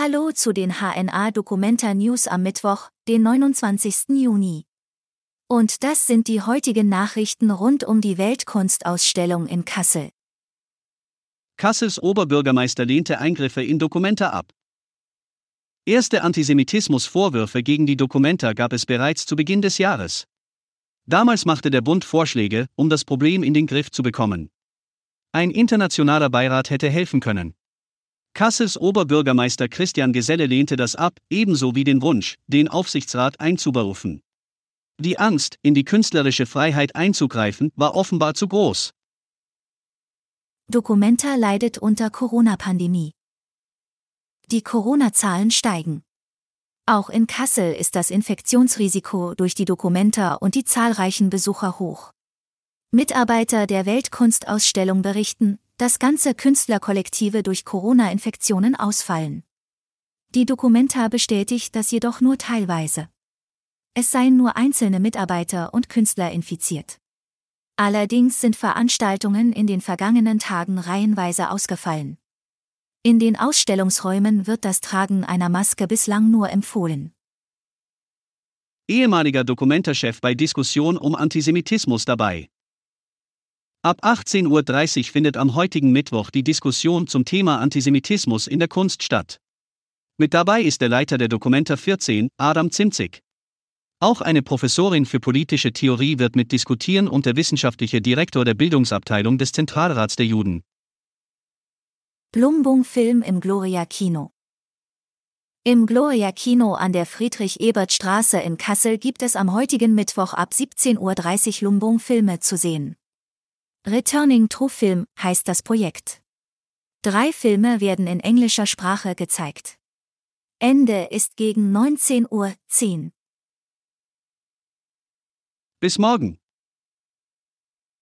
Hallo zu den HNA Documenta News am Mittwoch, den 29. Juni. Und das sind die heutigen Nachrichten rund um die Weltkunstausstellung in Kassel. Kassels Oberbürgermeister lehnte Eingriffe in Dokumenta ab. Erste Antisemitismusvorwürfe gegen die Dokumenta gab es bereits zu Beginn des Jahres. Damals machte der Bund Vorschläge, um das Problem in den Griff zu bekommen. Ein internationaler Beirat hätte helfen können. Kassels Oberbürgermeister Christian Geselle lehnte das ab, ebenso wie den Wunsch, den Aufsichtsrat einzuberufen. Die Angst, in die künstlerische Freiheit einzugreifen, war offenbar zu groß. Documenta leidet unter Corona-Pandemie. Die Corona-Zahlen steigen. Auch in Kassel ist das Infektionsrisiko durch die Documenta und die zahlreichen Besucher hoch. Mitarbeiter der Weltkunstausstellung berichten, dass ganze Künstlerkollektive durch Corona-Infektionen ausfallen. Die Documenta bestätigt das jedoch nur teilweise. Es seien nur einzelne Mitarbeiter und Künstler infiziert. Allerdings sind Veranstaltungen in den vergangenen Tagen reihenweise ausgefallen. In den Ausstellungsräumen wird das Tragen einer Maske bislang nur empfohlen. Ehemaliger Dokumentarchef bei Diskussion um Antisemitismus dabei. Ab 18.30 Uhr findet am heutigen Mittwoch die Diskussion zum Thema Antisemitismus in der Kunst statt. Mit dabei ist der Leiter der Dokumenta 14, Adam Zimzig. Auch eine Professorin für politische Theorie wird mit diskutieren und der wissenschaftliche Direktor der Bildungsabteilung des Zentralrats der Juden. Blumbung Film im Gloria Kino. Im Gloria Kino an der Friedrich-Ebert-Straße in Kassel gibt es am heutigen Mittwoch ab 17.30 Uhr Lumbung Filme zu sehen. Returning to Film heißt das Projekt. Drei Filme werden in englischer Sprache gezeigt. Ende ist gegen 19.10 Uhr. Bis morgen.